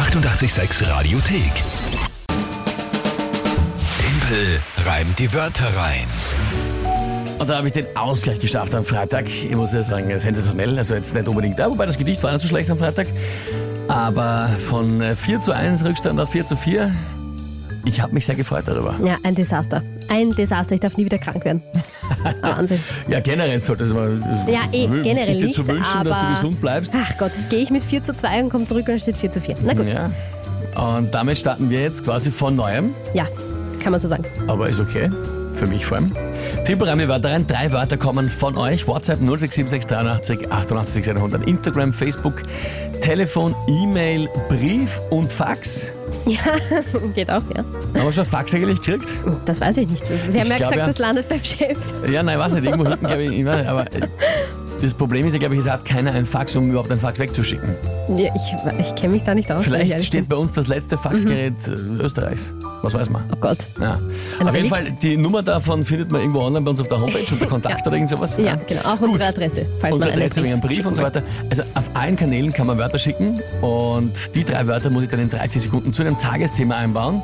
886 Radiothek. Tempel reimt die Wörter rein. Und da habe ich den Ausgleich geschafft am Freitag. Ich muss ja sagen, sensationell. Also jetzt nicht unbedingt da, wobei das Gedicht war nicht so schlecht am Freitag. Aber von äh, 4 zu 1 Rückstand auf 4 zu 4. Ich habe mich sehr gefreut darüber. Ja, ein Desaster. Ein Desaster. Ich darf nie wieder krank werden. Wahnsinn. Ja, generell sollte es mal. Ja, eh, generell ist dir nicht, zu wünschen, dass du gesund bleibst. Ach Gott, gehe ich mit 4 zu 2 und komme zurück und es steht 4 zu 4. Na gut, Ja. Und damit starten wir jetzt quasi von neuem. ja, kann man so sagen. Aber ist okay. Für mich vor allem. Tippelreime Wörter rein. Drei Wörter kommen von euch. WhatsApp 067683 88 100. Instagram, Facebook, Telefon, E-Mail, Brief und Fax. Ja, geht auch, ja. Haben wir schon Fax eigentlich gekriegt? Das weiß ich nicht. Wir haben ja gesagt, ja. das landet beim Chef. Ja, nein, ich weiß nicht. Irgendwo hinten, glaube ich, immer. Aber äh, das Problem ist ja, glaube ich, es hat keiner ein Fax, um überhaupt ein Fax wegzuschicken. Ja, ich ich kenne mich da nicht aus. Vielleicht steht bei uns das letzte Faxgerät äh, Österreichs. Was weiß man. Oh Gott. Ja. Ein Auf jeden. Fall, die Nummer davon findet man irgendwo online bei uns auf der Homepage unter Kontakt oder irgend sowas. Ja, genau. Auch unsere Adresse, falls Unsere man Adresse wegen einem Brief und so weiter. Also auf allen Kanälen kann man Wörter schicken und die drei Wörter muss ich dann in 30 Sekunden zu einem Tagesthema einbauen.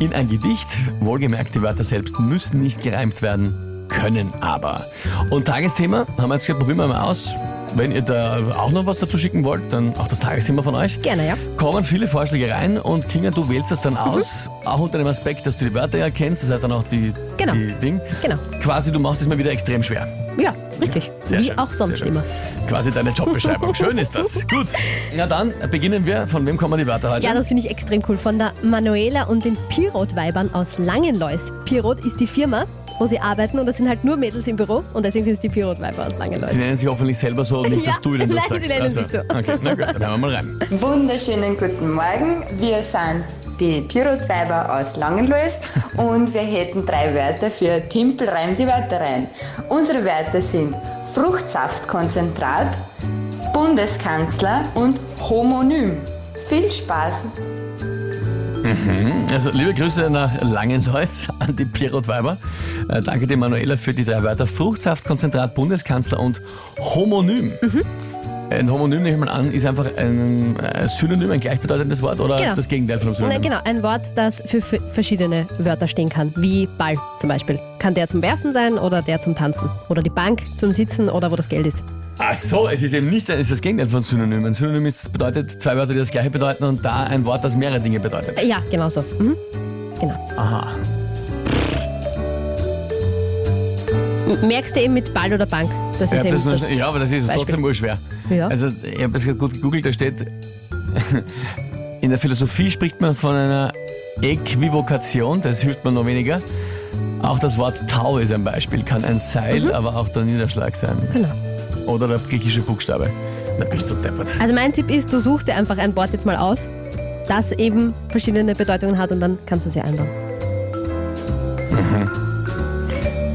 In ein Gedicht. Wohlgemerkt, die Wörter selbst müssen nicht gereimt werden, können aber. Und Tagesthema, haben wir jetzt gesagt, probieren wir mal aus. Wenn ihr da auch noch was dazu schicken wollt, dann auch das Tagesthema von euch. Gerne, ja. Kommen viele Vorschläge rein und Kinga, du wählst das Mhm. dann aus, auch unter dem Aspekt, dass du die Wörter ja kennst, das heißt dann auch die, Genau. die Ding. Genau. Quasi, du machst es mal wieder extrem schwer. Ja, richtig. Sehr Wie schön, auch sonst immer. Quasi deine Jobbeschreibung. Schön ist das. Gut. Na dann beginnen wir. Von wem kommen die Wörter heute? Ja, das finde ich extrem cool. Von der Manuela und den Pirot-Weibern aus Langenlois. Pirot ist die Firma, wo sie arbeiten und das sind halt nur Mädels im Büro und deswegen sind es die Pirot-Weiber aus Langenlois. Sie nennen sich hoffentlich selber so und nicht, dass Ja, du ihnen das nein, sagst. sie nennen sich so. Okay, na gut, dann hören wir mal rein. Wunderschönen guten Morgen. Wir sind die Pirotweiber aus Langenlois und wir hätten drei Wörter für Timpel reim die Wörter rein. Unsere Wörter sind Fruchtsaftkonzentrat, Bundeskanzler und Homonym. Viel Spaß! Also liebe Grüße nach Langenlois an die Pirot-Weiber. Äh, danke dir, Manuela, für die drei Wörter Fruchtsaftkonzentrat, Bundeskanzler und Homonym. Mhm. Ein Homonym, nehme ich mal an, ist einfach ein äh, Synonym, ein gleichbedeutendes Wort oder Genau. das Gegenteil von einem Synonym? genau, ein Wort, das für verschiedene Wörter stehen kann, wie Ball zum Beispiel. Kann der zum Werfen sein oder der zum Tanzen. Oder die Bank zum Sitzen oder wo das Geld ist. Ach so, es ist eben nicht es ist das Gegenteil von Synonym. Ein Synonym ist, bedeutet zwei Wörter, die das gleiche bedeuten und da ein Wort, das mehrere Dinge bedeutet. Ja, genau so. Mhm. Genau. Aha. Merkst du eben mit Ball oder Bank? Das Ich ist hab eben das nur, das. ja, aber das ist Beispiel. trotzdem urschwer. Ja. Also ich habe es gut gegoogelt, da steht, in der Philosophie spricht man von einer Äquivokation, das hilft mir noch weniger. Auch das Wort Tau ist ein Beispiel, kann ein Seil, aber auch der Niederschlag sein. Mhm. Genau. Oder der griechische Buchstabe. Da bist du deppert. Also mein Tipp ist, du suchst dir einfach ein Wort jetzt mal aus, das eben verschiedene Bedeutungen hat und dann kannst du sie einbauen.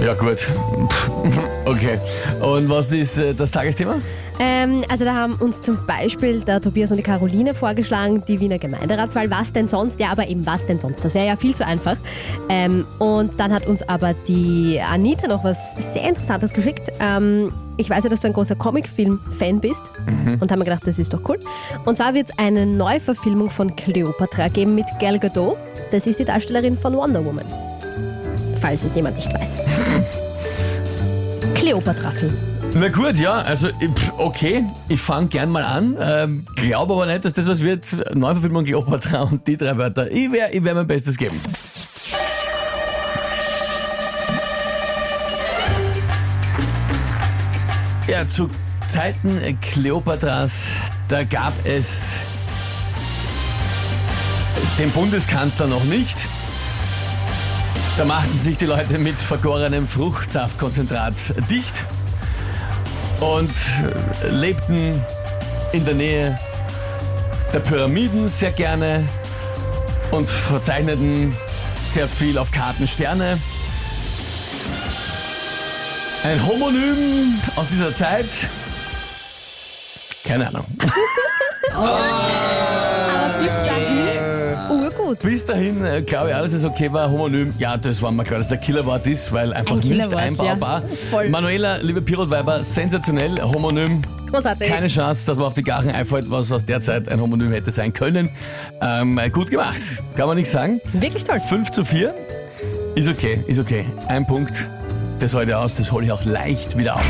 Ja gut. Okay. Und was ist äh, das Tagesthema? Ähm, also da haben uns zum Beispiel der Tobias und die Caroline vorgeschlagen, die Wiener Gemeinderatswahl. Was denn sonst? Ja, aber eben was denn sonst? Das wäre ja viel zu einfach. Ähm, und dann hat uns aber die Anita noch was sehr Interessantes geschickt. Ähm, ich weiß ja, dass du ein großer Comicfilm-Fan bist und haben mir gedacht, das ist doch cool. Und zwar wird es eine Neuverfilmung von Cleopatra geben mit Gal Gadot. Das ist die Darstellerin von Wonder Woman. Falls es jemand nicht weiß. Cleopatra-Film. Na gut, ja, also okay, ich fange gern mal an. Ähm, Glaube aber nicht, dass das was wird. Neuverfilmung Cleopatra und die drei Wörter. Ich werde ich werd mein Bestes geben. Ja, zu Zeiten Kleopatras, da gab es den Bundeskanzler noch nicht. Da machten sich die Leute mit vergorenem Fruchtsaftkonzentrat dicht und äh, lebten in der Nähe der Pyramiden sehr gerne und verzeichneten sehr viel auf Karten Sterne. Ein Homonym aus dieser Zeit. Keine Ahnung. Aber bis dahin, urgut. Bis dahin äh, glaube ich, alles ist okay war. Homonym, ja, das war mir klar, dass der Killerwort ist, weil einfach Ein nicht Killerwort, einbaubar. ja. Voll. Manuela, liebe Pirotweiber, sensationell. Homonym Großartig. Keine Chance, dass man auf die Garchen einfällt, was aus der Zeit ein Homonym hätte sein können. Ähm, gut gemacht, kann man nichts sagen. Wirklich toll. 5 zu 4 ist okay, ist okay. Ein Punkt, das heute aus, das hole ich auch leicht wieder auf.